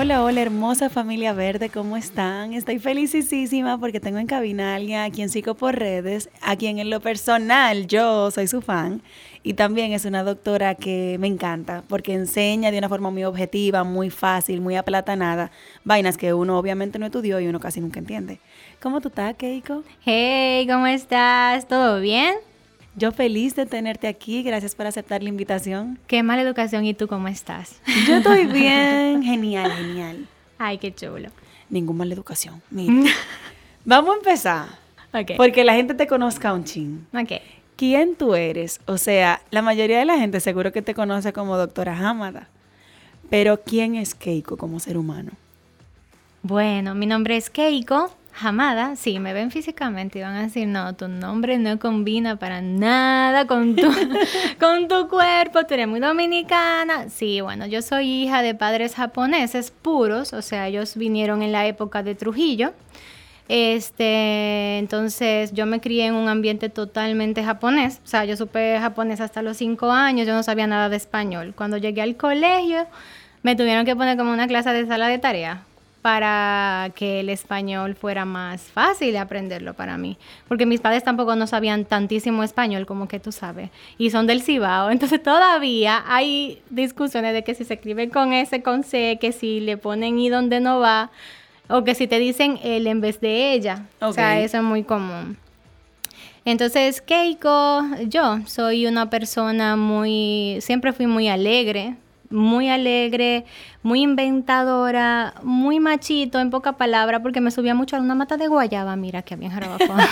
Hola, hola, hermosa familia verde, ¿cómo están? Estoy felicísima porque tengo en cabina a alguien a quien sigo por redes, a quien en lo personal yo soy su fan y también es una doctora que me encanta porque enseña de una forma muy objetiva, muy fácil, muy aplatanada, vainas que uno obviamente no estudió y uno casi nunca entiende. ¿Cómo tú estás, Keiko? Hey, ¿cómo estás? ¿Todo bien? Yo feliz de tenerte aquí, gracias por aceptar la invitación. Qué mala educación, ¿y tú cómo estás? Yo estoy bien, genial, genial. Ay, qué chulo. Ningún mala educación. Mira, vamos a empezar. Ok. Porque la gente te conozca un chin. Ok. ¿Quién tú eres? O sea, la mayoría de la gente seguro que te conoce como doctora Hamada. Pero ¿quién es Keiko como ser humano? Bueno, mi nombre es Keiko Hamada. Sí, me ven físicamente y van a decir, no, tu nombre no combina para nada con tu, con tu cuerpo, tú eres muy dominicana. Sí, bueno, yo soy hija de padres japoneses puros, o sea, ellos vinieron en la época de Trujillo. Este, entonces yo me crié en un ambiente totalmente japonés, o sea, yo supe japonés hasta los cinco años, yo no sabía nada de español. Cuando llegué al colegio, me tuvieron que poner como una clase de sala de tarea para que el español fuera más fácil de aprenderlo para mí, porque mis padres tampoco no sabían tantísimo español como que tú sabes, y son del Cibao, entonces todavía hay discusiones de que si se escribe con S, con C, que si le ponen I donde no va, o que si te dicen él en vez de ella. O sea, eso es muy común. Entonces, Keiko, yo soy una persona muy, siempre fui muy alegre, muy alegre, muy inventadora, muy machito, en poca palabra, porque me subía mucho a una mata de guayaba, mira que había en Jarabacoa.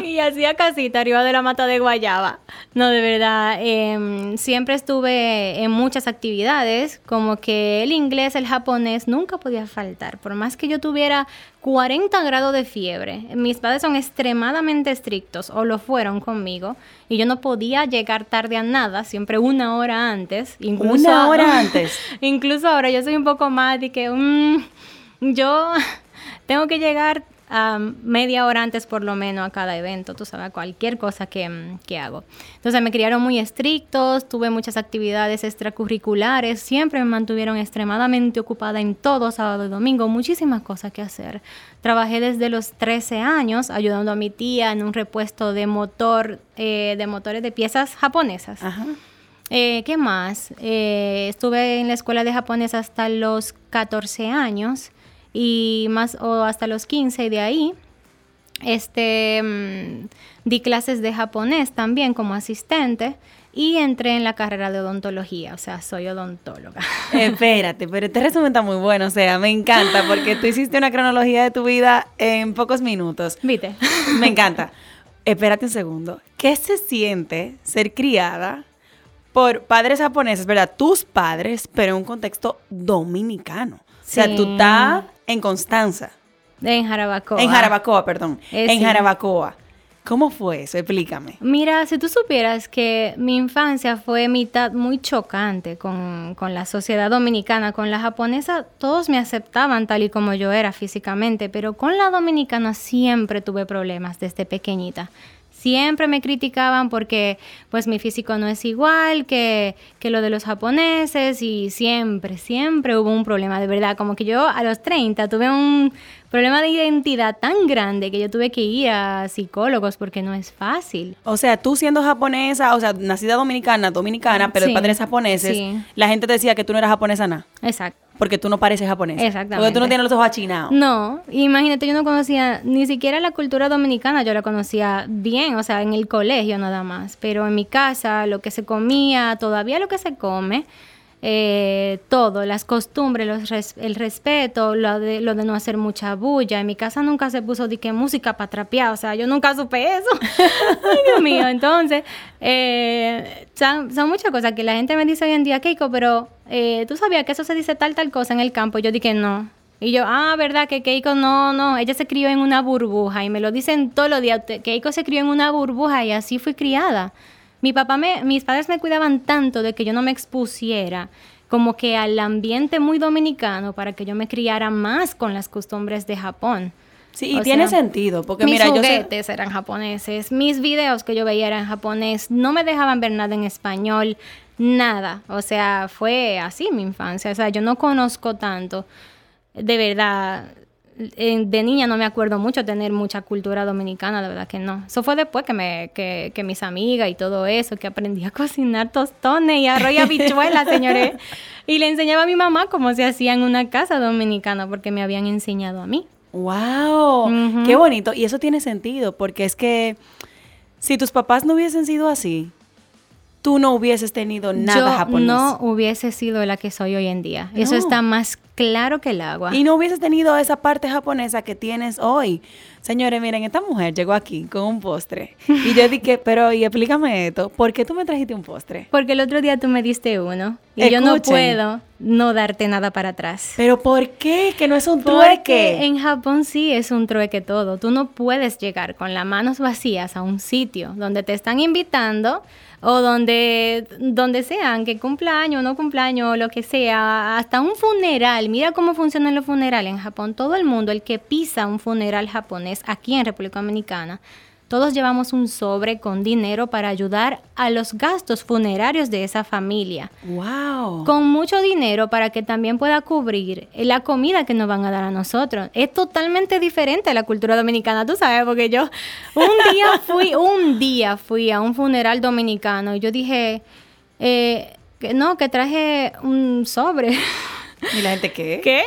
y hacía casita arriba de la mata de guayaba. No, de verdad, em, siempre estuve en muchas actividades, como que el inglés, el japonés, nunca podía faltar, por más que yo tuviera 40 grados de fiebre. Mis padres son extremadamente estrictos, o lo fueron conmigo, y yo no podía llegar tarde a nada, siempre una hora antes. Incluso Una hora antes. Incluso ahora yo soy un poco más de que mm, yo tengo que llegar a media hora antes por lo menos a cada evento, tú sabes, cualquier cosa que, mm, que hago. Entonces me criaron muy estrictos, tuve muchas actividades extracurriculares, siempre me mantuvieron extremadamente ocupada en todo, sábado y domingo, muchísimas cosas que hacer. Trabajé desde los 13 años ayudando a mi tía en un repuesto de motor, eh, de motores de piezas japonesas. Ajá. Eh, ¿Qué más? Eh, estuve en la escuela de japonés hasta los 14 años y más o hasta los 15 y de ahí este mm, di clases de japonés también como asistente y entré en la carrera de odontología, o sea, soy odontóloga. Espérate, pero este resumen está muy bueno, o sea, me encanta porque tú hiciste una cronología de tu vida en pocos minutos. ¿Viste? Me encanta. Espérate un segundo. ¿Qué se siente ser criada por padres japoneses, verdad? Tus padres, pero en un contexto dominicano. O sea, tú estás en Constanza. En Jarabacoa. En Jarabacoa, perdón. Eh, en sí. Jarabacoa. ¿Cómo fue eso? Explícame. Mira, si tú supieras que mi infancia fue mitad muy chocante con, con la sociedad dominicana, con la japonesa, todos me aceptaban tal y como yo era físicamente, pero con la dominicana siempre tuve problemas desde pequeñita. Siempre me criticaban porque pues mi físico no es igual que, que lo de los japoneses y siempre, siempre hubo un problema, de verdad, como que yo a los 30 tuve un problema de identidad tan grande que yo tuve que ir a psicólogos porque no es fácil. O sea, tú siendo japonesa, o sea, nacida dominicana, dominicana, pero de padres japoneses, sí. la gente te decía que tú no eras japonesa nada. Exacto. Porque tú no pareces japonés. Exactamente. Porque tú no tienes los ojos achinados. No, imagínate, yo no conocía ni siquiera la cultura dominicana, yo la conocía bien, o sea, en el colegio nada más, pero en mi casa lo que se comía, todavía lo que se come, eh, todo, las costumbres, los res- el respeto, lo de, lo de no hacer mucha bulla. En mi casa nunca se puso de que música para trapear, o sea, yo nunca supe eso. Ay, Dios mío, entonces, eh, son, son muchas cosas que la gente me dice hoy en día, Keiko, pero eh, tú sabías que eso se dice tal, tal cosa en el campo. Yo dije, no. Y yo, ah, verdad que Keiko no, no, ella se crió en una burbuja y me lo dicen todos los días. "Te- Keiko se crió en una burbuja y así fui criada. Mi papá me, mis padres me cuidaban tanto de que yo no me expusiera como que al ambiente muy dominicano para que yo me criara más con las costumbres de Japón. Sí, y O tiene sea, sentido. Porque mis mira, yo sé. juguetes eran japoneses, mis videos que yo veía eran japonés, no me dejaban ver nada en español, nada. O sea, fue así mi infancia. O sea, yo no conozco tanto. De verdad, de niña no me acuerdo mucho tener mucha cultura dominicana, de verdad que no. Eso fue después que, me, que, que mis amigas y todo eso, que aprendí a cocinar tostones y arroz y habichuelas, señores. Y le enseñaba a mi mamá cómo se hacía en una casa dominicana, porque me habían enseñado a mí. ¡Wow! ¡Qué bonito! Y eso tiene sentido, porque es que si tus papás no hubiesen sido así, tú no hubieses tenido nada yo japonés. no hubiese sido la que soy hoy en día. Eso está más claro que el agua. Y no hubieses tenido esa parte japonesa que tienes hoy. Señores, miren, esta mujer llegó aquí con un postre. Y yo dije, pero, y explícame esto, ¿por qué tú me trajiste un postre? Porque el otro día tú me diste uno y yo no puedo no darte nada para atrás. ¿Pero por qué? Que no es un Porque trueque. en Japón sí es un trueque todo. Tú no puedes llegar con las manos vacías a un sitio donde te están invitando o donde, donde sean, que cumpleaños o no cumpleaños o lo que sea, hasta un funeral. Mira cómo funcionan los funerales en Japón. Todo el mundo, el que pisa un funeral japonés aquí en República Dominicana, todos llevamos un sobre con dinero para ayudar a los gastos funerarios de esa familia ¡Wow! con mucho dinero para que también pueda cubrir la comida que nos van a dar a nosotros. Es totalmente diferente a la cultura dominicana, tú sabes, porque yo un día fui, un día fui a un funeral dominicano y yo dije, eh, que no, que traje un sobre. ¿Y la gente qué? ¿Qué?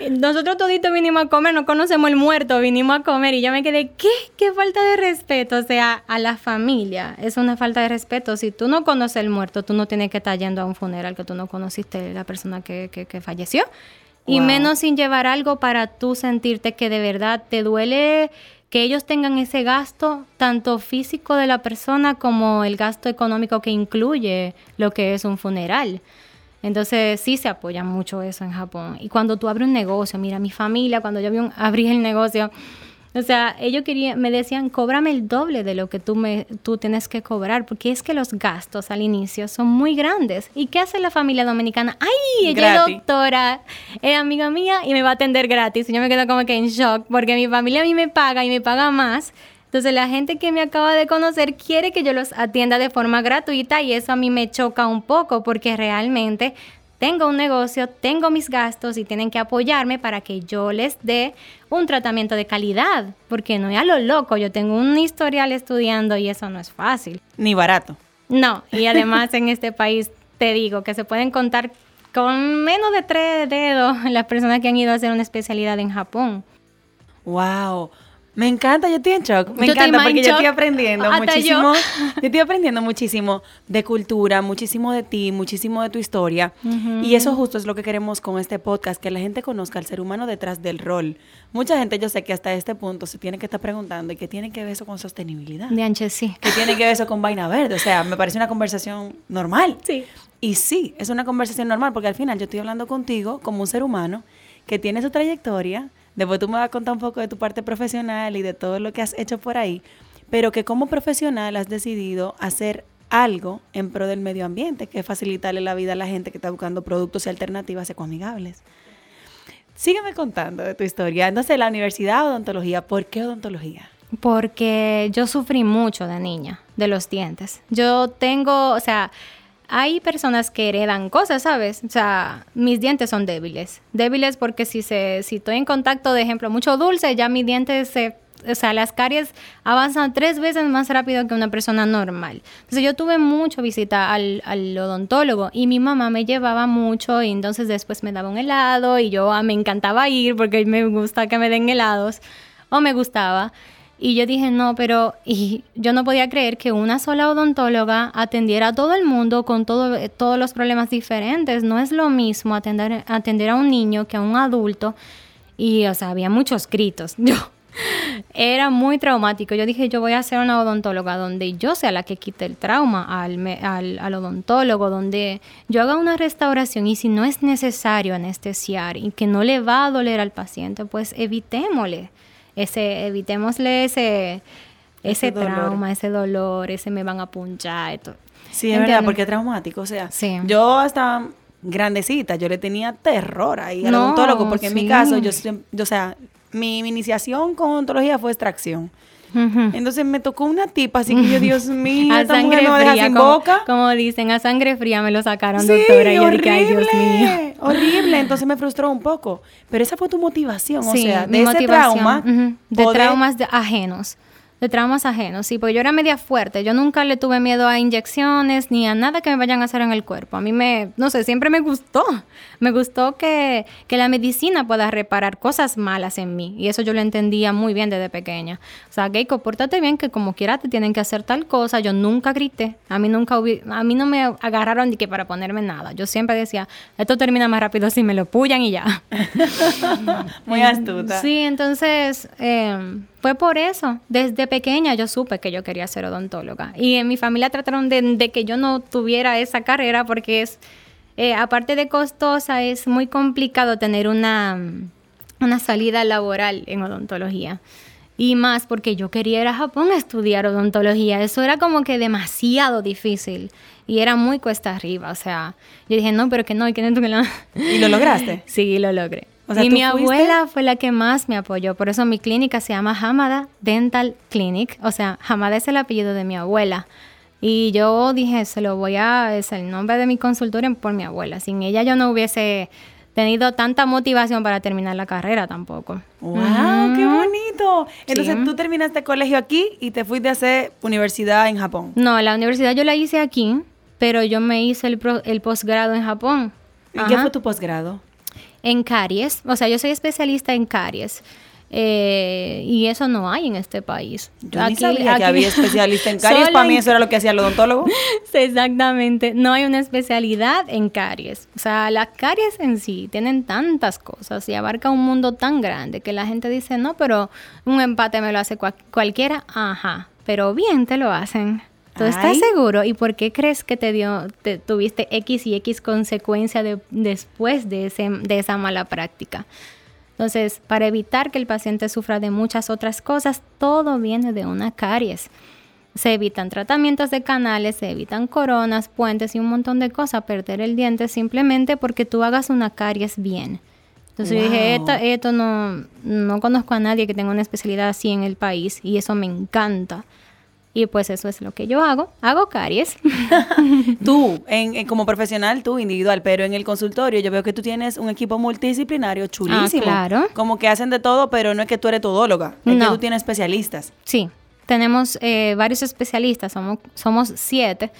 Nosotros toditos vinimos a comer, no conocemos el muerto, vinimos a comer y yo me quedé, ¿qué? ¿Qué falta de respeto? O sea, a la familia es una falta de respeto. Si tú no conoces el muerto, tú no tienes que estar yendo a un funeral que tú no conociste la persona que, que- que falleció. Y menos sin llevar algo para tú sentirte que de verdad te duele que ellos tengan ese gasto, tanto físico de la persona como el gasto económico que incluye lo que es un funeral. Entonces sí se apoya mucho eso en Japón. Y cuando tú abres un negocio, mira, mi familia, cuando yo abrí el negocio, o sea, ellos querían, me decían, cóbrame el doble de lo que tú, me, tú tienes que cobrar, porque es que los gastos al inicio son muy grandes. ¿Y qué hace la familia dominicana? ¡Ay, ella Gratis. es doctora, es amiga mía y me va a atender gratis! Y yo me quedo como que en shock, porque mi familia a mí me paga y me paga más. Entonces la gente que me acaba de conocer quiere que yo los atienda de forma gratuita y eso a mí me choca un poco porque realmente tengo un negocio, tengo mis gastos y tienen que apoyarme para que yo les dé un tratamiento de calidad, porque no es a lo loco, yo tengo un historial estudiando y eso no es fácil. Ni barato. No, y además en este país te digo que se pueden contar con menos de tres dedos las personas que han ido a hacer una especialidad en Japón. Wow. Me encanta, yo estoy en shock. Me Yo encanta porque yo estoy aprendiendo muchísimo. yo. Yo. estoy aprendiendo muchísimo de cultura, muchísimo de ti, muchísimo de tu historia. Y eso justo es lo que queremos con este podcast, que la gente conozca al ser humano detrás del rol. Mucha gente yo sé que hasta este punto se tiene que estar preguntando, ¿y qué tiene que ver eso con sostenibilidad? De ancho sí. ¿Qué tiene que ver eso con vaina verde? O sea, me parece una conversación normal. Sí. Y sí, es una conversación normal porque al final yo estoy hablando contigo como un ser humano que tiene su trayectoria. Después tú me vas a contar un poco de tu parte profesional y de todo lo que has hecho por ahí, pero que como profesional has decidido hacer algo en pro del medio ambiente, que es facilitarle la vida a la gente que está buscando productos y alternativas ecoamigables. Sígueme contando de tu historia. Entonces, la universidad odontología, ¿por qué odontología? Porque yo sufrí mucho de niña, de los dientes. Yo tengo, o sea, hay personas que heredan cosas, ¿sabes? O sea, mis dientes son débiles. Débiles porque si, se, si estoy en contacto, de ejemplo, mucho dulce, ya mis dientes se, o sea, las caries avanzan tres veces más rápido que una persona normal. Entonces yo tuve mucho visita al, odontólogo y mi mamá me llevaba mucho y entonces después me daba un helado y yo ah, me encantaba ir porque me gusta que me den helados o me gustaba. Y yo dije, no, pero y yo no podía creer que una sola odontóloga atendiera a todo el mundo con todo, todos los problemas diferentes. No es lo mismo atender, atender a un niño que a un adulto. Y, o sea, había muchos gritos. Yo, era muy traumático. Yo dije, yo voy a ser una odontóloga donde yo sea la que quite el trauma al, al, al, odontólogo, donde yo haga una restauración y si no es necesario anestesiar y que no le va a doler al paciente, pues evitémosle ese, evitémosle ese, ese, trauma, ese dolor, ese me van a punchar. Esto. Sí, es verdad, porque es traumático. O sea, yo hasta grandecita, yo le tenía terror ahí al odontólogo, porque en mi caso, yo, yo, o sea, mi, iniciación con odontología fue extracción. Entonces me tocó una tipa, así que yo, Dios mío, a sangre fría, sin como, boca. Como dicen, a sangre fría me lo sacaron, doctora. Y horrible, ay, Dios mío. Horrible, entonces me frustró un poco. Pero esa fue tu motivación, o sea, de ese trauma. De traumas ajenos de traumas ajenos, sí, porque yo era media fuerte, yo nunca le tuve miedo a inyecciones ni a nada que me vayan a hacer en el cuerpo. A mí me, no sé, siempre me gustó, me gustó que, que la medicina pueda reparar cosas malas en mí y eso yo lo entendía muy bien desde pequeña. O sea, gay, compórtate bien que como quiera te tienen que hacer tal cosa, yo nunca grité, a mí nunca a mí no me agarraron ni que para ponerme nada. Yo siempre decía, esto termina más rápido si me lo pullan y ya. muy astuta. Sí, entonces eh, fue por eso. Desde pequeña yo supe que yo quería ser odontóloga. Y en mi familia trataron de, que yo no tuviera esa carrera porque es, eh, aparte de costosa, es muy complicado tener una, una salida laboral en odontología. Y más porque yo quería ir a Japón a estudiar odontología. Eso era como que demasiado difícil. Y era muy cuesta arriba. O sea, yo dije, no, pero que no, que no, que no. ¿Y lo lograste? sí, lo logré y mi abuela fue la que más me apoyó. Por eso mi clínica se llama Hamada Dental Clinic. O sea, Hamada es el apellido de mi abuela. Y yo dije, se lo voy a, es el nombre de mi consultorio por mi abuela. Sin ella yo no hubiese tenido tanta motivación para terminar la carrera tampoco. ¡Wow! ¡Qué bonito! Entonces tú terminaste colegio aquí y te fuiste a hacer universidad en Japón. No, la universidad yo la hice aquí, pero yo me hice el, el posgrado en Japón. ¿Y qué fue tu posgrado? En caries. O sea, yo soy especialista en caries. Eh, y eso no hay en este país. Yo aquí, sabía que había especialista en caries. Para mí eso era lo que hacía el odontólogo. sí, exactamente. No hay una especialidad en caries. O sea, las caries en sí tienen tantas cosas y abarca un mundo tan grande que la gente dice, no, pero un empate me lo hace cualquiera. Ajá, pero bien te lo hacen. ¿Tú estás seguro? ¿Y por qué crees que te dio, te, tuviste X y X consecuencia de, después de, ese, de esa mala práctica? Entonces, para evitar que el paciente sufra de muchas otras cosas, todo viene de una caries. Se evitan tratamientos de canales, se evitan coronas, puentes y un montón de cosas. Perder el diente simplemente porque tú hagas una caries bien. Entonces yo dije, esto, esto no, no conozco a nadie que tenga una especialidad así en el país y eso me encanta. Y pues eso es lo que yo hago. Hago caries. tú, en, como profesional, tú individual, pero en el consultorio yo veo que tú tienes un equipo multidisciplinario chulísimo. Ah, claro. Como que hacen de todo, pero no es que tú eres todóloga, es que tú tienes especialistas. Sí, tenemos eh, varios especialistas, somos, somos siete.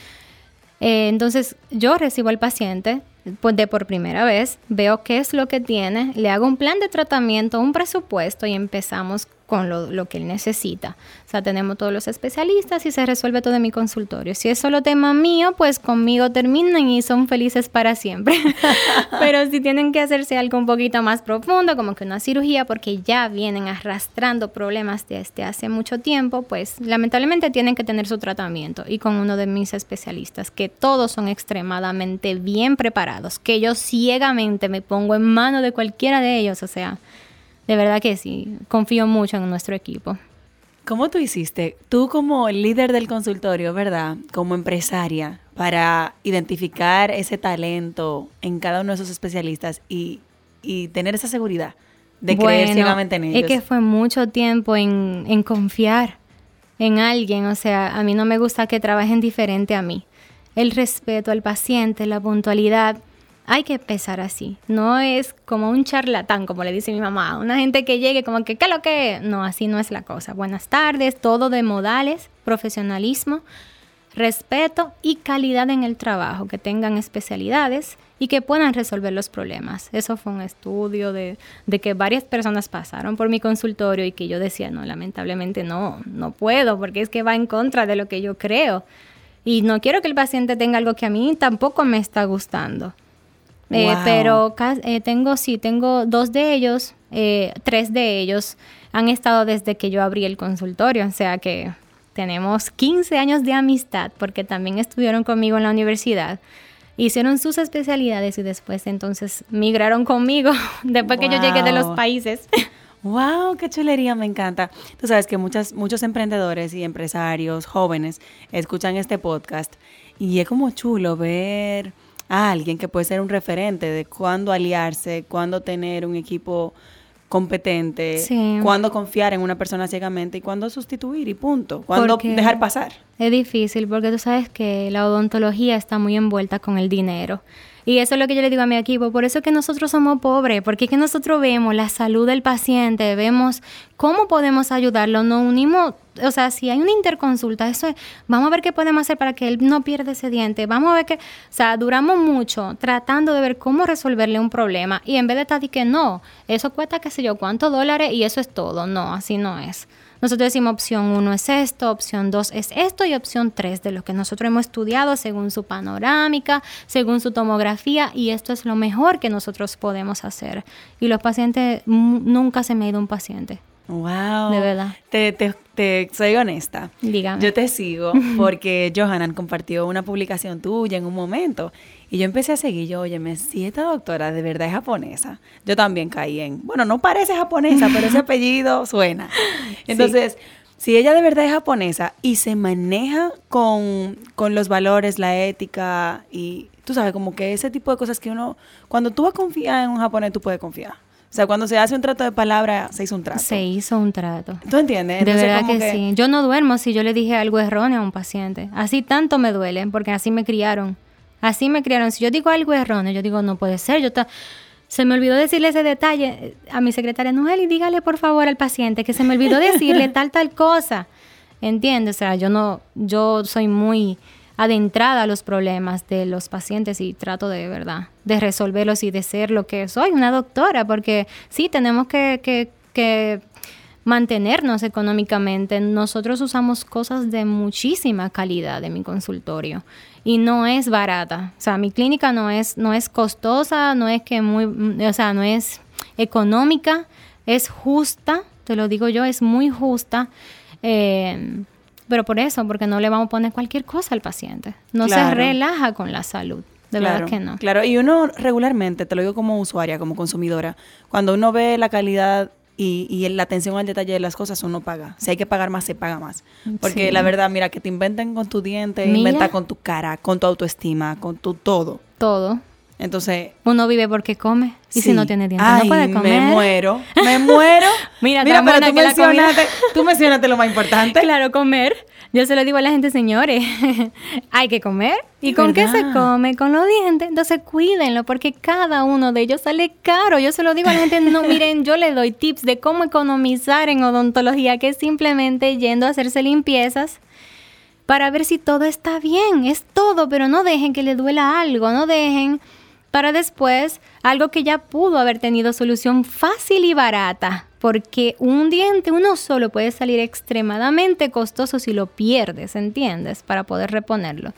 Eh, entonces yo recibo al paciente pues de por primera vez, veo qué es lo que tiene, le hago un plan de tratamiento, un presupuesto y empezamos con lo, que él necesita. O sea, tenemos todos los especialistas y se resuelve todo en mi consultorio. Si es solo tema mío, pues conmigo terminan y son felices para siempre. Pero si tienen que hacerse algo un poquito más profundo, como que una cirugía, porque ya vienen arrastrando problemas desde hace mucho tiempo, pues lamentablemente tienen que tener su tratamiento. Y con uno de mis especialistas, que todos son extremadamente bien preparados, que yo ciegamente me pongo en mano de cualquiera de ellos, o sea de verdad que sí, confío mucho en nuestro equipo. ¿Cómo tú hiciste, tú como líder del consultorio, verdad, como empresaria, para identificar ese talento en cada uno de esos especialistas y, tener esa seguridad de creer ciegamente en ellos? Es que fue mucho tiempo en, en confiar en alguien, o sea, a mí no me gusta que trabajen diferente a mí. El respeto al paciente, la puntualidad, hay que empezar así. No es como un charlatán, como le dice mi mamá. Una gente que llegue como que, ¿qué lo que? No, así no es la cosa. Buenas tardes, todo de modales, profesionalismo, respeto y calidad en el trabajo, que tengan especialidades y que puedan resolver los problemas. Eso fue un estudio de, de, que varias personas pasaron por mi consultorio y que yo decía, no, lamentablemente no, no puedo, porque es que va en contra de lo que yo creo. Y no quiero que el paciente tenga algo que a mí tampoco me está gustando. Eh, pero eh, tengo, sí, tengo dos de ellos, eh, tres de ellos han estado desde que yo abrí el consultorio, o sea que tenemos 15 años de amistad porque también estuvieron conmigo en la universidad. Hicieron sus especialidades y después entonces migraron conmigo después que yo llegué de los países. ¡Wow! ¡Qué chulería! Me encanta. Tú sabes que muchas, muchos emprendedores y empresarios jóvenes escuchan este podcast y es como chulo ver a alguien que puede ser un referente de cuándo aliarse, cuándo tener un equipo competente, cuándo confiar en una persona ciegamente y cuándo sustituir y punto, cuándo dejar pasar. Es difícil porque tú sabes que la odontología está muy envuelta con el dinero. Y eso es lo que yo le digo a mi equipo, por eso es que nosotros somos pobres, porque es que nosotros vemos la salud del paciente, vemos cómo podemos ayudarlo, nos unimos, o sea, si hay una interconsulta, eso es, vamos a ver qué podemos hacer para que él no pierda ese diente, vamos a ver que, o sea, duramos mucho tratando de ver cómo resolverle un problema y en vez de estar que no, eso cuesta qué sé yo cuántos dólares y eso es todo, no, así no es. Nosotros decimos opción 1 es esto, opción 2 es esto y opción 3 de lo que nosotros hemos estudiado según su panorámica, según su tomografía y esto es lo mejor que nosotros podemos hacer. Y los pacientes, nunca se me ha ido un paciente. Wow. De verdad. Te, te, te, soy honesta. Dígame. Yo te sigo porque Johanan compartió una publicación tuya en un momento y yo empecé a seguir, yo, óyeme, si esta doctora de verdad es japonesa, yo también caí en, bueno, no parece japonesa, pero ese apellido suena. Entonces, si ella de verdad es japonesa y se maneja con, con los valores, la ética y, tú sabes, como que ese tipo de cosas que uno, cuando tú vas a confiar en un japonés, tú puedes confiar. O sea, cuando se hace un trato de palabra, se hizo un trato. Se hizo un trato. ¿Tú entiendes? de verdad que, sí. Yo no duermo si yo le dije algo erróneo a un paciente. Así tanto me duele, porque así me criaron. Así me criaron. Si yo digo algo erróneo, yo digo, no puede ser. Yo se me olvidó decirle ese detalle a mi secretaria, y dígale por favor al paciente que se me olvidó decirle tal, tal cosa. ¿Entiendes? O sea, yo no, yo soy muy adentrada a los problemas de los pacientes y trato de verdad de resolverlos y de ser lo que soy, una doctora, porque sí, tenemos que, que, que mantenernos económicamente. Nosotros usamos cosas de muchísima calidad en mi consultorio y no es barata. O sea, mi clínica no es, no es costosa, no es que muy, o sea, no es económica, es justa, te lo digo yo, es muy justa. Eh, pero por eso, porque no le vamos a poner cualquier cosa al paciente. No se relaja con la salud. De verdad que no. Claro, y uno regularmente, te lo digo como usuaria, como consumidora, cuando uno ve la calidad y, y, la atención al detalle de las cosas uno paga. Si hay que pagar más, se paga más. Porque la verdad, mira, que te inventen con tu diente, inventa con tu cara, con tu autoestima, con tu todo. Todo. Entonces. Uno vive porque come. Y si no tiene dientes, no puede comer. Me muero. Me muero. Mira, Mira pero tú mencionaste, tú mencionaste lo más importante. Claro, comer. Yo se lo digo a la gente, señores, hay que comer. ¿Y con qué se come? Con los dientes. Entonces cuídenlo porque cada uno de ellos sale caro. Yo se lo digo a la gente, no, miren, yo le doy tips de cómo economizar en odontología, que es simplemente yendo a hacerse limpiezas para ver si todo está bien. Es todo, pero no dejen que le duela algo, no dejen para después algo que ya pudo haber tenido solución fácil y barata porque un diente uno solo puede salir extremadamente costoso si lo pierdes, ¿entiendes? Para poder reponerlo.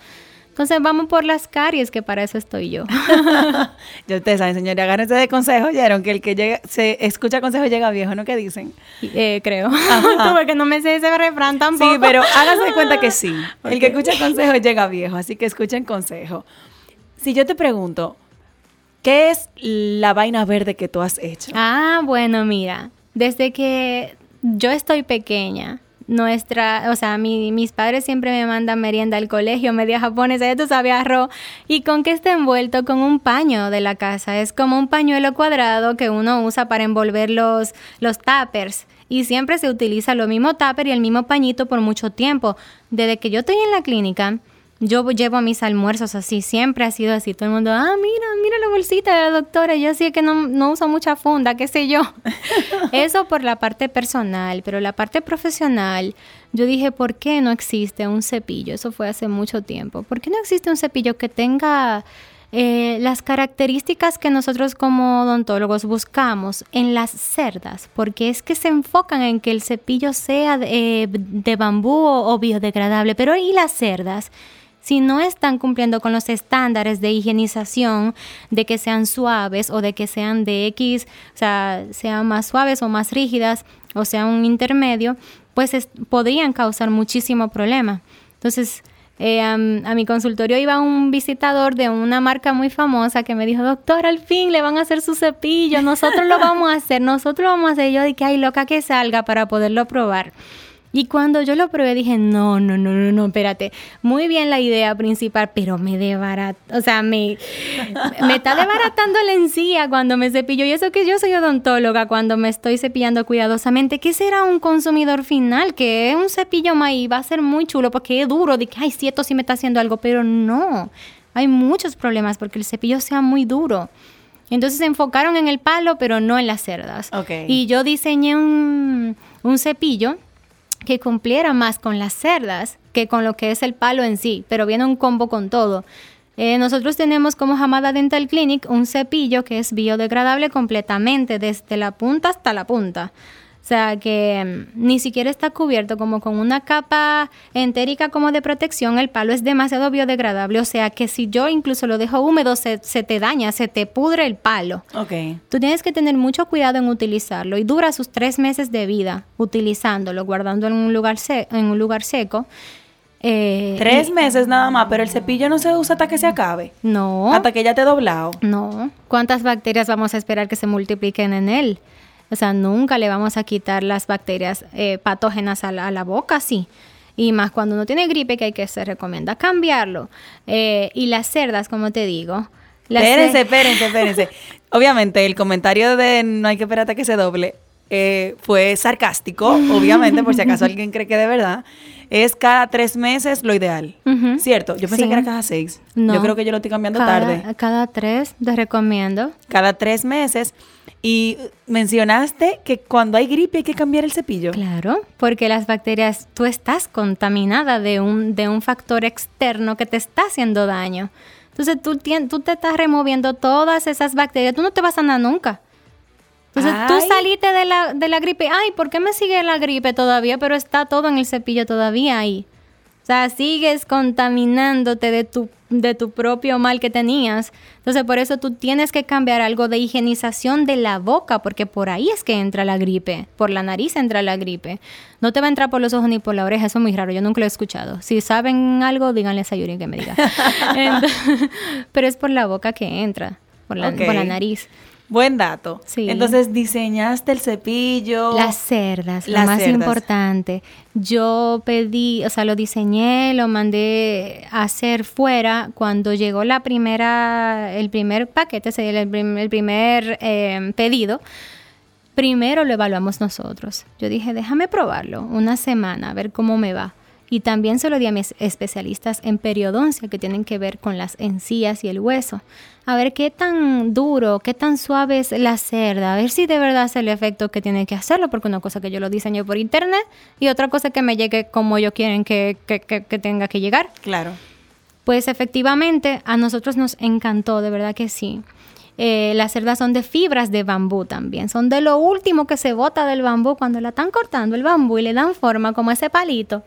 Entonces vamos por las caries, que para eso estoy yo. ya ustedes saben, señores, agárrense de consejo, oyeron que el que llega, se escucha consejo llega viejo, ¿no? ¿Qué dicen? Eh, creo. Tuve que no me sé ese refrán tampoco. Sí, pero háganse cuenta que sí. El que escucha consejo llega viejo, así que escuchen consejo. Si yo te pregunto, ¿qué es la vaina verde que tú has hecho? Ah, bueno, mira, desde que yo estoy pequeña, nuestra, o sea, mis padres siempre me mandan merienda al colegio, media japonesa, ya tú sabes, arroz, y con que está envuelto con un paño de la casa, es como un pañuelo cuadrado que uno usa para envolver los, los tuppers, y siempre se utiliza lo mismo tupper y el mismo pañito por mucho tiempo. Desde que yo estoy en la clínica, yo llevo mis almuerzos así, siempre ha sido así. Todo el mundo, ah, mira, mira la bolsita de la doctora. Yo sí que no, no uso mucha funda, qué sé yo. Eso por la parte personal, pero la parte profesional, yo dije, ¿por qué no existe un cepillo? Eso fue hace mucho tiempo. ¿Por qué no existe un cepillo que tenga eh, las características que nosotros como odontólogos buscamos en las cerdas, porque es que se enfocan en que el cepillo sea de, eh, bambú o, biodegradable, pero ¿y las cerdas? Si no están cumpliendo con los estándares de higienización, de que sean suaves o de que sean de X, o sea, sean más suaves o más rígidas, o sea, un intermedio, pues podrían causar muchísimo problema. Entonces, eh, a, mi consultorio iba un visitador de una marca muy famosa que me dijo, doctor, al fin le van a hacer su cepillo, nosotros lo vamos a hacer, nosotros lo vamos a hacer. Yo dije, ay, loca que salga para poderlo probar. Y cuando yo lo probé dije, no, no, no, no, no, espérate. Muy bien la idea principal, pero me debarata, o sea, me, me está desbaratando la encía cuando me cepillo. Y eso que yo soy odontóloga, cuando me estoy cepillando cuidadosamente, ¿qué será un consumidor final? Que es un cepillo maíz, va a ser muy chulo porque es duro. Dije, ay, sí, esto sí me está haciendo algo, pero no. Hay muchos problemas porque el cepillo sea muy duro. Entonces se enfocaron en el palo, pero no en las cerdas. Y yo diseñé un, un cepillo que cumpliera más con las cerdas que con lo que es el palo en sí, pero viene un combo con todo. Eh, nosotros tenemos como Hamada Dental Clinic un cepillo que es biodegradable completamente, desde la punta hasta la punta. O sea que mm, ni siquiera está cubierto como con una capa entérica como de protección. El palo es demasiado biodegradable. O sea que si yo incluso lo dejo húmedo, se, te daña, se te pudre el palo. Ok. Tú tienes que tener mucho cuidado en utilizarlo y dura sus tres meses de vida utilizándolo, guardando en un lugar, en un lugar seco. Eh, Tres meses nada más, pero el cepillo no se usa hasta que se acabe. No. Hasta que ya te doblado. No. ¿Cuántas bacterias vamos a esperar que se multipliquen en él? O sea, nunca le vamos a quitar las bacterias eh, patógenas a la, boca, sí. Y más cuando uno tiene gripe, que hay que se recomienda cambiarlo. Eh, y las cerdas, como te digo. Espérense, espérense, espérense. Obviamente, el comentario de no hay que esperar hasta que se doble eh, fue sarcástico, obviamente, por si acaso alguien cree que de verdad. Es cada tres meses lo ideal, ¿cierto? Yo pensé que era cada seis. No. Yo creo que yo lo estoy cambiando tarde. Cada tres, te recomiendo. Cada tres meses. Y mencionaste que cuando hay gripe hay que cambiar el cepillo. Claro, porque las bacterias, tú estás contaminada de un, de un factor externo que te está haciendo daño. Entonces tú, tú te estás removiendo todas esas bacterias, tú no te vas a sanar nunca. Entonces tú saliste de la, de la gripe, ay, ¿por qué me sigue la gripe todavía? Pero está todo en el cepillo todavía ahí. O sea, sigues contaminándote de tu, de tu propio mal que tenías. Entonces, por eso tú tienes que cambiar algo de higienización de la boca, porque por ahí es que entra la gripe. Por la nariz entra la gripe. No te va a entrar por los ojos ni por la oreja. Eso es muy raro. Yo nunca lo he escuchado. Si saben algo, díganle a Sayuri que me diga. pero es por la boca que entra, por la, por la nariz. Buen dato. Sí. Entonces diseñaste el cepillo. Las cerdas, lo más importante. Yo pedí, o sea, lo diseñé, lo mandé a hacer fuera. Cuando llegó la primera, el primer paquete, el, primer eh, pedido, primero lo evaluamos nosotros. Yo dije, déjame probarlo una semana, a ver cómo me va. Y también se lo di a mis especialistas en periodoncia que tienen que ver con las encías y el hueso. A ver qué tan duro, qué tan suave es la cerda, a ver si de verdad es el efecto que tiene que hacerlo, porque una cosa que yo lo diseñé por internet y otra cosa que me llegue como yo quieren que, tenga que llegar. Claro. Pues efectivamente a nosotros nos encantó, de verdad que sí. Eh, las cerdas son de fibras de bambú también. Son de lo último que se bota del bambú cuando la están cortando el bambú y le dan forma como ese palito.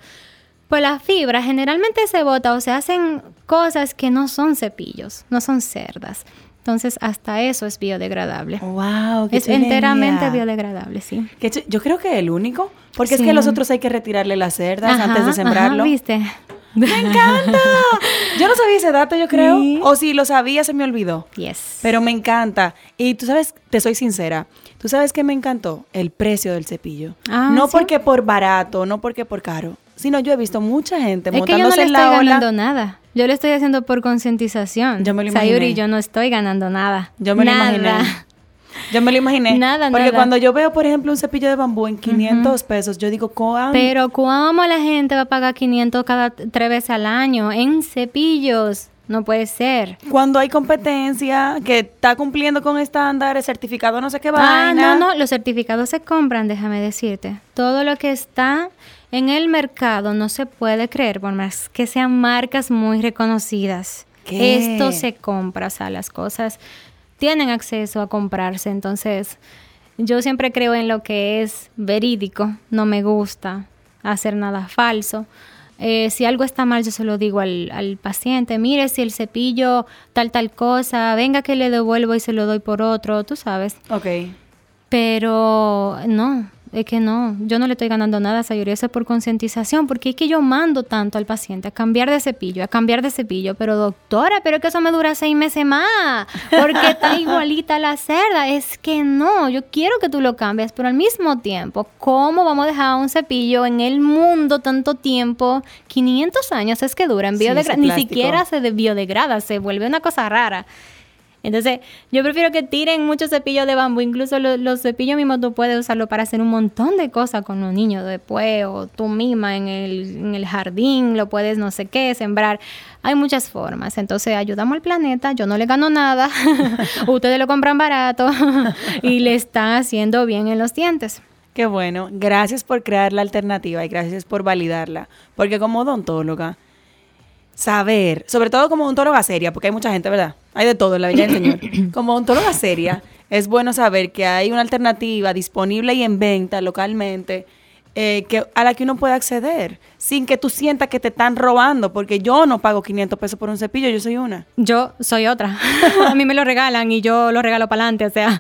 Pues las fibras generalmente se bota o se hacen cosas que no son cepillos, no son cerdas. Entonces, hasta eso es biodegradable. ¡Wow! es enteramente biodegradable, sí. yo creo que el único, porque es que los otros hay que retirarle las cerdas antes de sembrarlo. ¿viste? ¡Me encanta! Yo no sabía ese dato, yo creo. O si lo sabía, se me olvidó. Yes. Pero me encanta. Y tú sabes, te soy sincera. ¿Tú sabes qué me encantó? El precio del cepillo. Ah, no porque por barato, no porque por caro sino yo he visto mucha gente es montándose que yo no le estoy ganando nada. Yo lo estoy haciendo por concientización. Yo me lo imaginé. Sayuri, yo no estoy ganando nada. Yo me lo imaginé. Yo me lo imaginé. Nada, Porque nada. cuando yo veo, por ejemplo, un cepillo de bambú en 500 pesos, yo digo, ¿cuánto? Pero ¿cómo la gente va a pagar 500 cada tres veces al año en cepillos? No puede ser. Cuando hay competencia que está cumpliendo con estándares, certificado no sé qué Ah, vaina. no, no, los certificados se compran, déjame decirte. Todo lo que está en el mercado no se puede creer, por más que sean marcas muy reconocidas. ¿Qué? Esto se compra, o sea, las cosas tienen acceso a comprarse. Entonces, yo siempre creo en lo que es verídico, no me gusta hacer nada falso. Eh, si algo está mal, yo se lo digo al, al paciente, mire si el cepillo tal tal cosa, venga que le devuelvo y se lo doy por otro, tú sabes. Ok. Pero no, es que no, yo no le estoy ganando nada a esa eso es por concientización, porque es que yo mando tanto al paciente a cambiar de cepillo, a cambiar de cepillo, pero doctora, pero es que eso me dura seis meses más, porque está igualita la cerda, es que no, yo quiero que tú lo cambies, pero al mismo tiempo, ¿cómo vamos a dejar un cepillo en el mundo tanto tiempo? 500 años es que dura en Sí, ese biodegrada, ni siquiera se de- biodegrada, se vuelve una cosa rara. Entonces, yo prefiero que tiren muchos cepillos de bambú. Incluso lo- los cepillos mismos tú puedes usarlo para hacer un montón de cosas con los niños después, o tú misma en el, en el jardín, lo puedes no sé qué, sembrar. Hay muchas formas. Entonces, ayudamos al planeta. Yo no le gano nada. Ustedes lo compran barato y le están haciendo bien en los dientes. Qué bueno. Gracias por crear la alternativa y gracias por validarla. Porque como odontóloga, saber, sobre todo como odontóloga seria, porque hay mucha gente, ¿verdad? Hay de todo en la vida del Señor. Como odontóloga seria, es bueno saber que hay una alternativa disponible y en venta localmente eh, que, a la que uno puede acceder sin que tú sientas que te están robando, porque yo no pago 500 pesos por un cepillo, yo soy una. Yo soy otra. a mí me lo regalan y yo lo regalo para adelante. O sea,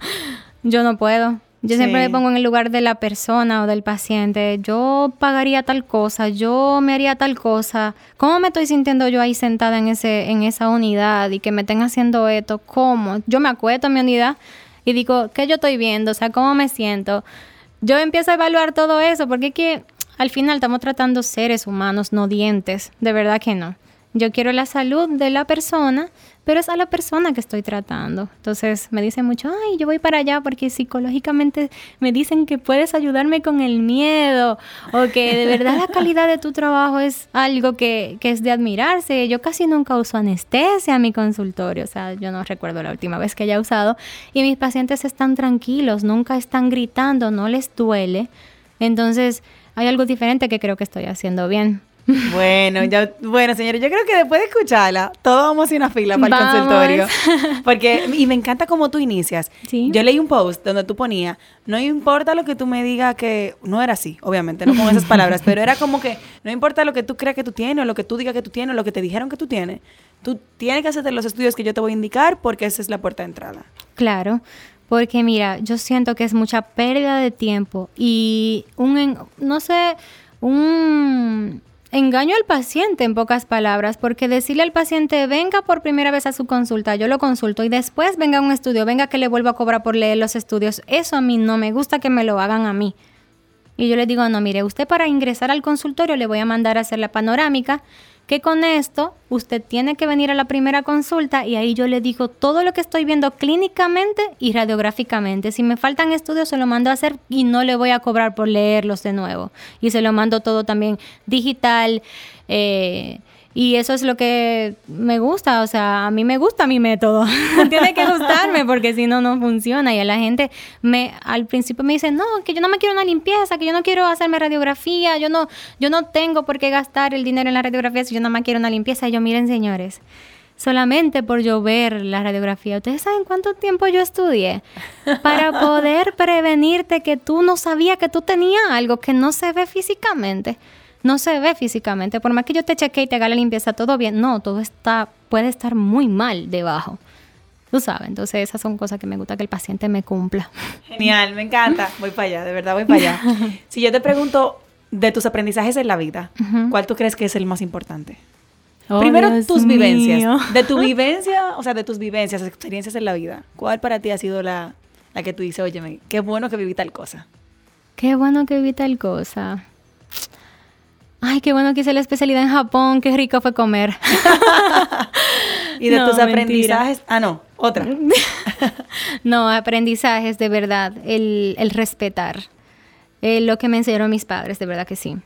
yo no puedo. Yo siempre me pongo en el lugar de la persona o del paciente. Yo pagaría tal cosa, yo me haría tal cosa. ¿Cómo me estoy sintiendo yo ahí sentada en ese en esa unidad y que me estén haciendo esto? ¿Cómo? Yo me acuesto en mi unidad y digo, ¿qué yo estoy viendo? O sea, ¿cómo me siento? Yo empiezo a evaluar todo eso porque es que al final estamos tratando seres humanos, no dientes. De verdad que no. Yo quiero la salud de la persona, pero es a la persona que estoy tratando. Entonces me dicen mucho, ay, yo voy para allá porque psicológicamente me dicen que puedes ayudarme con el miedo o que de verdad la calidad de tu trabajo es algo que, que es de admirarse. Yo casi nunca uso anestesia en mi consultorio, o sea, yo no recuerdo la última vez que haya usado y mis pacientes están tranquilos, nunca están gritando, no les duele. Entonces hay algo diferente que creo que estoy haciendo bien. Bueno, ya, bueno, señores, yo creo que después de escucharla, todos vamos a hacer una fila para el Vamos. consultorio. Porque, y me encanta cómo tú inicias. Sí. Yo leí un post donde tú ponías, no importa lo que tú me digas que, no era así, obviamente, no con esas palabras, pero era como que, no importa lo que tú creas que tú tienes, o lo que tú digas que tú tienes, o lo que te dijeron que tú tienes, tú tienes que hacerte los estudios que yo te voy a indicar porque esa es la puerta de entrada. Claro, porque mira, yo siento que es mucha pérdida de tiempo y un, no sé, un engaño al paciente en pocas palabras, porque decirle al paciente, venga por primera vez a su consulta, yo lo consulto y después venga a un estudio, venga que le vuelvo a cobrar por leer los estudios, eso a mí no me gusta que me lo hagan a mí. Y yo le digo, no, mire, usted para ingresar al consultorio le voy a mandar a hacer la panorámica, que con esto usted tiene que venir a la primera consulta y ahí yo le digo todo lo que estoy viendo clínicamente y radiográficamente. Si me faltan estudios, se lo mando a hacer y no le voy a cobrar por leerlos de nuevo. Y se lo mando todo también digital. eh, y eso es lo que me gusta, o sea, a mí me gusta mi método. Tiene que gustarme porque si no, no funciona. Y a la gente me, al principio me dice, no, que yo no me quiero una limpieza, que yo no quiero hacerme radiografía, yo no, yo no tengo por qué gastar el dinero en la radiografía si yo nada más quiero una limpieza. Y yo, miren, señores, solamente por yo ver la radiografía, ¿ustedes saben cuánto tiempo yo estudié? Para poder prevenirte que tú no sabías que tú tenías algo que no se ve físicamente no se ve físicamente. Por más que yo te chequee y te haga la limpieza, todo bien. No, todo está, puede estar muy mal debajo. Tú sabes, entonces esas son cosas que me gusta que el paciente me cumpla. Genial, me encanta. Voy para allá, de verdad voy para allá. Si yo te pregunto de tus aprendizajes en la vida. ¿cuál tú crees que es el más importante? Oh, Primero, Dios tus mío. vivencias. De tu vivencia, o sea, de tus vivencias, experiencias en la vida. ¿Cuál para ti ha sido la, la que tú dices, oye, qué bueno que viví tal cosa? Qué bueno que vi tal cosa. Ay, qué bueno que hice la especialidad en Japón, qué rico fue comer. Y de No, tus mentira. aprendizajes. Ah, no. Otra. no, aprendizajes de verdad, el, el respetar. Eh, lo que me enseñaron mis padres, de verdad que sí.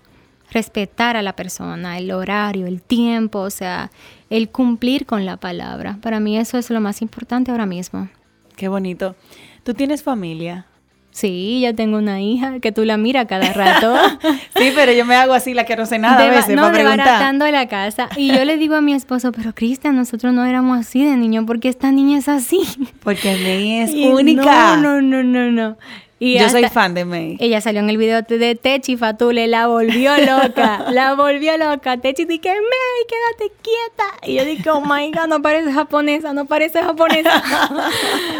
Respetar a la persona, el horario, el tiempo, o sea, el cumplir con la palabra. Para mí eso es lo más importante ahora mismo. Qué bonito. ¿Tú tienes familia? Sí, yo tengo una hija que tú la miras cada rato. sí, pero yo me hago así, la que no sé nada a veces, No, desbaratando la casa. Y yo le digo a mi esposo, pero Cristian, nosotros no éramos así de niño, porque esta niña es así. Porque May es única. No, no, no, no, yo soy fan de May. Ella salió en el video de Techi Fatule, la volvió loca, la volvió loca. Techi dije, May, quédate quieta. Y yo dije, oh my God, no parece japonesa, no parece japonesa.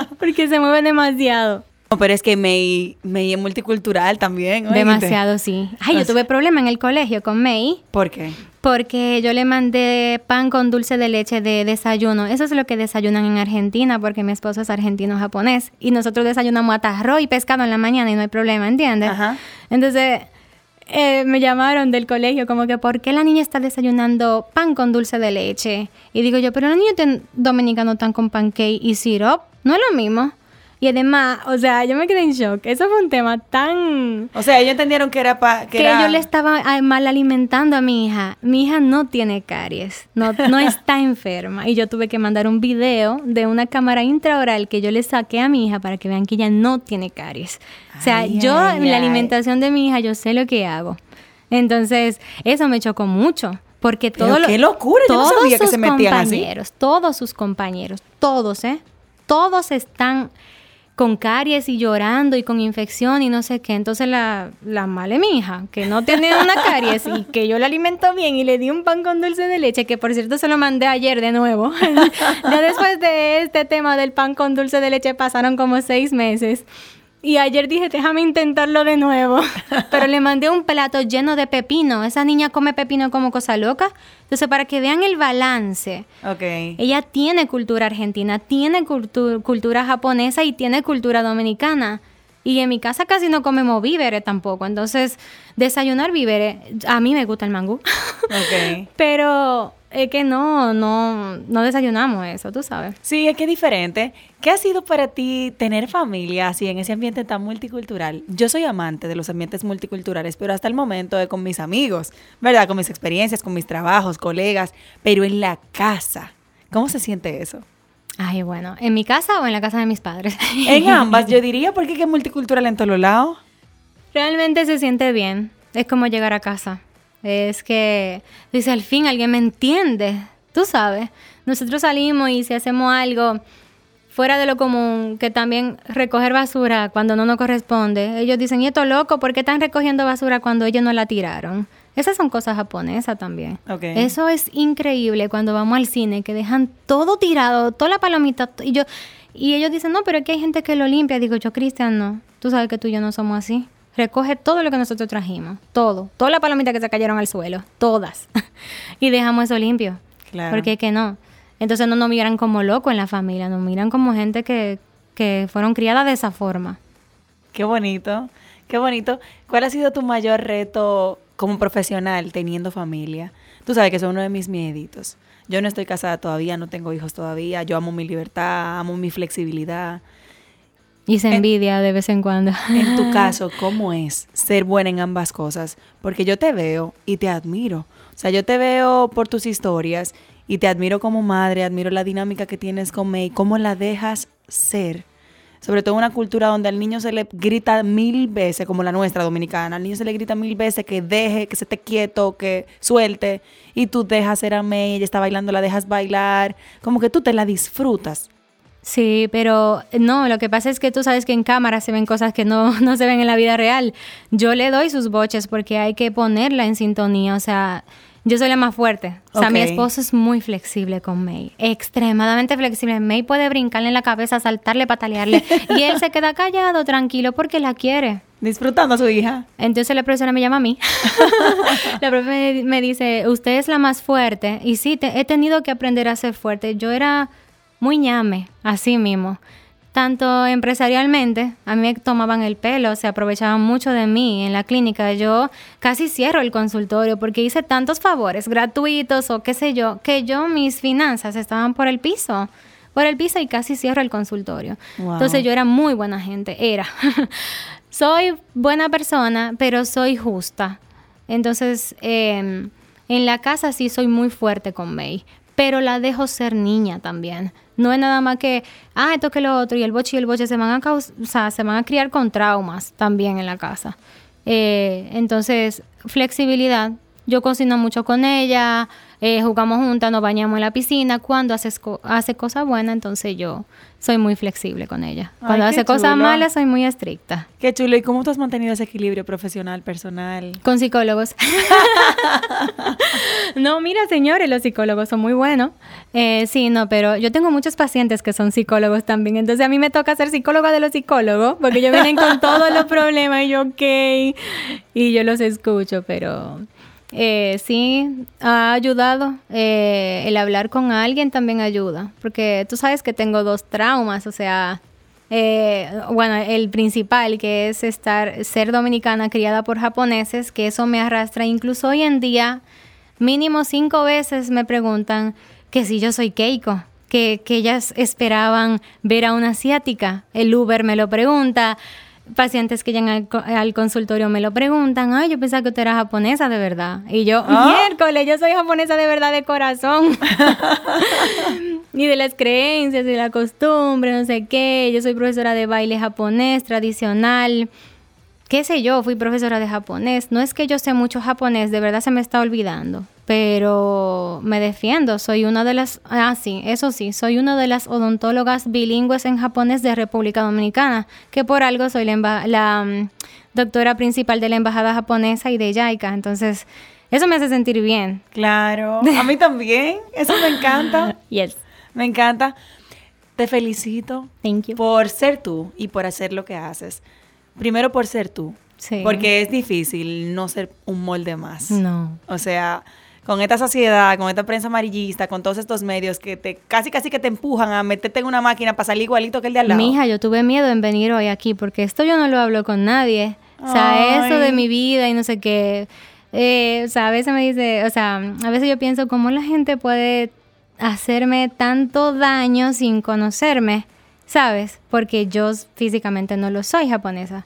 porque se mueve demasiado. No, pero es que May, May es multicultural también. Demasiado, sí. Ay, yo tuve problema en el colegio con May. ¿Por qué? Porque yo le mandé pan con dulce de leche de desayuno. Eso es lo que desayunan en Argentina, porque mi esposo es argentino-japonés. Y nosotros desayunamos atarro y pescado en la mañana y no hay problema, ¿entiendes? Ajá. Entonces, eh, me llamaron del colegio como que, ¿por qué la niña está desayunando pan con dulce de leche? Y digo yo, pero los niños dominicanos están con pancake y syrup. No es lo mismo. Y además, o sea, yo me quedé en shock. Eso fue un tema tan... O sea, ellos entendieron que era para... Que, yo le estaba ah, mal alimentando a mi hija. Mi hija no tiene caries, no, no está enferma. Y yo tuve que mandar un video de una cámara intraoral que yo le saqué a mi hija para que vean que ella no tiene caries. O sea, yo en la alimentación de mi hija, yo sé lo que hago. Entonces, eso me chocó mucho. Porque todo qué locura, yo no sabía que se metían compañeros, Todos sus compañeros, todos, ¿eh? Todos están con caries y llorando y con infección y no sé qué. Entonces la, la mala mi hija, que no tiene una caries y que yo la alimento bien y le di un pan con dulce de leche, que por cierto se lo mandé ayer de nuevo. ya después de este tema del pan con dulce de leche pasaron como seis meses. Y ayer dije, déjame intentarlo de nuevo. Pero le mandé un plato lleno de pepino. Esa niña come pepino como cosa loca. Entonces, para que vean el balance. Okay. Ella tiene cultura argentina, tiene cultura japonesa y tiene cultura dominicana. Y en mi casa casi no comemos víveres tampoco. Entonces, desayunar víveres, a mí me gusta el mangú. Okay. Pero es que no, no, no desayunamos eso, tú sabes. Sí, es que es diferente. ¿Qué ha sido para ti tener familia así en ese ambiente tan multicultural? Yo soy amante de los ambientes multiculturales, pero hasta el momento es con mis amigos, ¿verdad? Con mis experiencias, con mis trabajos, colegas, pero en la casa, ¿cómo se siente eso? Ay, bueno, ¿en mi casa o en la casa de mis padres? En ambas, yo diría, porque es multicultural en todos lados. Realmente se siente bien. Es como llegar a casa. Es que, dice, al fin alguien me entiende. Tú sabes, nosotros salimos y si hacemos algo fuera de lo común, que también recoger basura cuando no nos corresponde, ellos dicen, ¿y esto loco? ¿Por qué están recogiendo basura cuando ellos no la tiraron? Esas son cosas japonesas también. Eso es increíble cuando vamos al cine, que dejan todo tirado, toda la palomita, y yo... Y ellos dicen, no, pero es que hay gente que lo limpia. Digo yo, Cristian, no. Tú sabes que tú y yo no somos así recoge todo lo que nosotros trajimos, todo, todas las palomitas que se cayeron al suelo, todas, y dejamos eso limpio. Claro. Porque que no. Entonces no nos miran como locos en la familia, nos miran como gente que, que fueron criadas de esa forma. Qué bonito, qué bonito. ¿Cuál ha sido tu mayor reto como profesional teniendo familia? Tú sabes que es uno de mis mieditos. Yo no estoy casada todavía, no tengo hijos todavía, yo amo mi libertad, amo mi flexibilidad. Y se envidia de vez en cuando. En tu caso, ¿cómo es ser buena en ambas cosas? Porque yo te veo y te admiro. O sea, yo te veo por tus historias y te admiro como madre, admiro la dinámica que tienes con May, cómo la dejas ser. Sobre todo en una cultura donde al niño se le grita mil veces, como la nuestra dominicana, al niño se le grita mil veces que deje, que se esté quieto, que suelte, y tú dejas ser a May, ella está bailando, la dejas bailar, como que tú te la disfrutas. Sí, pero no, lo que pasa es que tú sabes que en cámara se ven cosas que no, no se ven en la vida real. Yo le doy sus boches porque hay que ponerla en sintonía, o sea, yo soy la más fuerte. O sea, mi esposo es muy flexible con May. Extremadamente flexible. May puede brincarle en la cabeza, saltarle, patalearle. y él se queda callado, tranquilo, porque la quiere. Disfrutando a su hija. Entonces la profesora me llama a mí. la profesora me dice, usted es la más fuerte. Y sí, he tenido que aprender a ser fuerte. Yo era muy ñame, así mismo. Tanto empresarialmente, a mí me tomaban el pelo, se aprovechaban mucho de mí en la clínica. Yo casi cierro el consultorio porque hice tantos favores gratuitos o qué sé yo, que yo mis finanzas estaban por el piso por el piso y casi cierro el consultorio. Entonces yo era muy buena gente, era. soy buena persona, pero soy justa. Entonces, em, en la casa sí soy muy fuerte con May, pero la dejo ser niña también. No es nada más que, ah, esto que lo otro, y el boche y el boche se van a, o sea, se van a criar con traumas también en la casa. Eh, entonces, flexibilidad. Yo cocino mucho con ella, eh, jugamos juntas, nos bañamos en la piscina. Cuando hace, hace cosas buenas, entonces yo soy muy flexible con ella. Cuando hace cosas malas, soy muy estricta. Qué chulo. ¿Y cómo tú has mantenido ese equilibrio profesional, personal? Con psicólogos. no, mira, señores, los psicólogos son muy buenos. Eh, sí, no, pero yo tengo muchos pacientes que son psicólogos también. Entonces a mí me toca ser psicóloga de los psicólogos, porque ellos vienen con todos los problemas y yo, ok. Y yo los escucho, pero eh, sí, ha ayudado. Eh, el hablar con alguien también ayuda, porque tú sabes que tengo dos traumas, o sea, eh, bueno, el principal que es estar, ser dominicana criada por japoneses, que eso me arrastra. Incluso hoy en día, mínimo cinco veces me preguntan que si yo soy Keiko. Que, que ellas esperaban ver a una asiática. El Uber me lo pregunta pacientes que llegan al, consultorio me lo preguntan, ay, yo pensaba que usted era japonesa de verdad. Y yo, ¿Ah? miércoles, yo soy japonesa de verdad de corazón. y de las creencias y de la costumbre, no sé qué. Yo soy profesora de baile japonés tradicional qué sé yo, fui profesora de japonés. No es que yo sé mucho japonés, de verdad se me está olvidando. Pero me defiendo, soy una de las, ah sí, eso sí, soy una de las odontólogas bilingües en japonés de República Dominicana, que por algo soy la, la mm, doctora principal de la embajada japonesa y de JICA. Entonces, eso me hace sentir bien. Claro, a mí también, eso me encanta. yes. Me encanta. Te felicito Thank you. por ser tú y por hacer lo que haces. Primero por ser tú. Sí. Porque es difícil no ser un molde más. No. O sea, con esta sociedad, con esta prensa amarillista, con todos estos medios que te casi casi que te empujan a meterte en una máquina para salir igualito que el de al lado. Mija, yo tuve miedo en venir hoy aquí porque esto yo no lo hablo con nadie. O sea, eso de mi vida y no sé qué. Eh, o sea, a veces me dice, o sea, a veces yo pienso cómo la gente puede hacerme tanto daño sin conocerme. ¿Sabes? Porque yo físicamente no lo soy japonesa.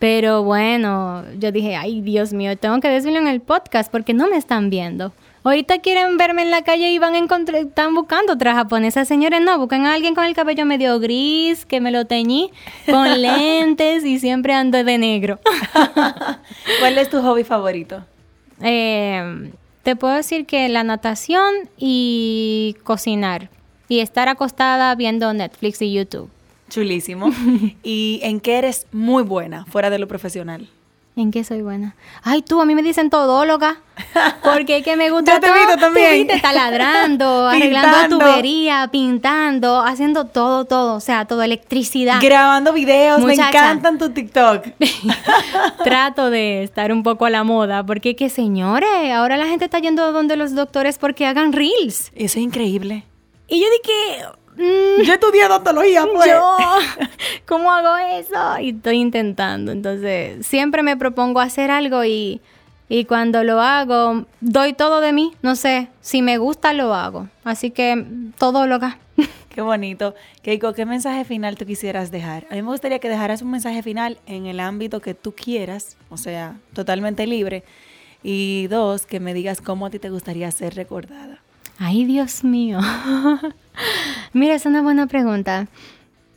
Pero bueno, yo dije, ay Dios mío, tengo que decirlo en el podcast porque no me están viendo. Ahorita quieren verme en la calle y van a encontrar, están buscando otra japonesa. Señores, no, buscan a alguien con el cabello medio gris, que me lo teñí, con lentes y siempre ando de negro. ¿Cuál es tu hobby favorito? Eh, te puedo decir que la natación y cocinar y estar acostada viendo Netflix y YouTube. Chulísimo. ¿Y en qué eres muy buena fuera de lo profesional? ¿En qué soy buena? Ay, tú, a mí me dicen todóloga. Porque es que me gusta te todo. también. Te taladrando, arreglando tubería, pintando, haciendo todo, todo. O sea, todo, electricidad. Grabando videos. Me encantan tu TikTok. Trato de estar un poco a la moda. Porque, que señores, ahora la gente está yendo a donde los doctores porque hagan reels. Eso es increíble. Y yo dije, mm, yo estudié odontología, pues. Yo, ¿cómo hago eso? Y estoy intentando. Entonces, siempre me propongo hacer algo y, y cuando lo hago, doy todo de mí. No sé, si me gusta, lo hago. Así que todo lo haga. Qué bonito. Keiko, ¿qué mensaje final tú quisieras dejar? A mí me gustaría que dejaras un mensaje final en el ámbito que tú quieras, o sea, totalmente libre. Y dos, que me digas cómo a ti te gustaría ser recordada. Ay, Dios mío. Mira, es una buena pregunta.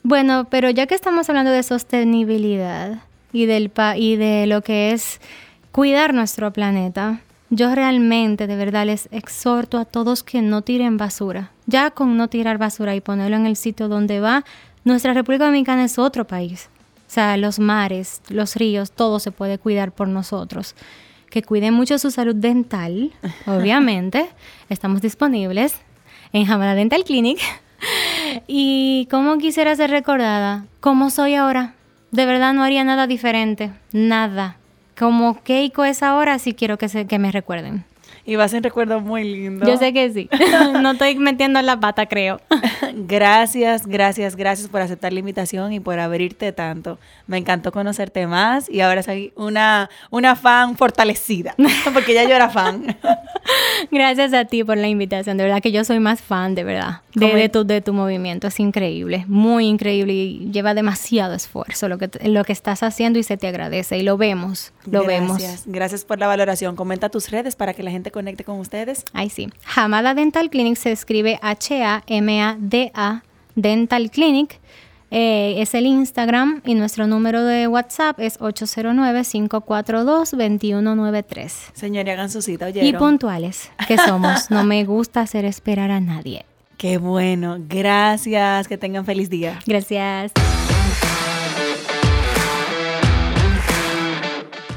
Bueno, pero ya que estamos hablando de sostenibilidad y, del y de lo que es cuidar nuestro planeta, yo realmente, de verdad, les exhorto a todos que no tiren basura. Ya con no tirar basura y ponerlo en el sitio donde va, nuestra República Dominicana es otro país. O sea, los mares, los ríos, todo se puede cuidar por nosotros que cuiden mucho su salud dental, obviamente. Estamos disponibles en Hamada Dental Clinic. y cómo quisiera ser recordada, como soy ahora. De verdad no haría nada diferente, nada. Como Keiko es ahora, sí quiero que, se, que me recuerden. Y va a ser un recuerdo muy lindo. Yo sé que sí. no estoy metiendo la pata, creo. gracias, gracias, gracias por aceptar la invitación y por abrirte tanto. Me encantó conocerte más y ahora soy una, una fan fortalecida, porque ya yo era fan. Gracias a ti por la invitación. De verdad que yo soy más fan, de verdad, de, tu, de tu movimiento. Es increíble, muy increíble y lleva demasiado esfuerzo lo que, lo que estás haciendo y se te agradece. Y lo vemos, lo vemos. Gracias por la valoración. Comenta tus redes para que la gente conecte con ustedes. Ay, sí. Hamada Dental Clinic se escribe H-A-M-A-D-A Dental Clinic. Eh, es el Instagram y nuestro número de WhatsApp es 809-542-2193. Señora, hagan su cita, Y puntuales, que somos. No me gusta hacer esperar a nadie. Qué bueno. Gracias. Que tengan feliz día. Gracias.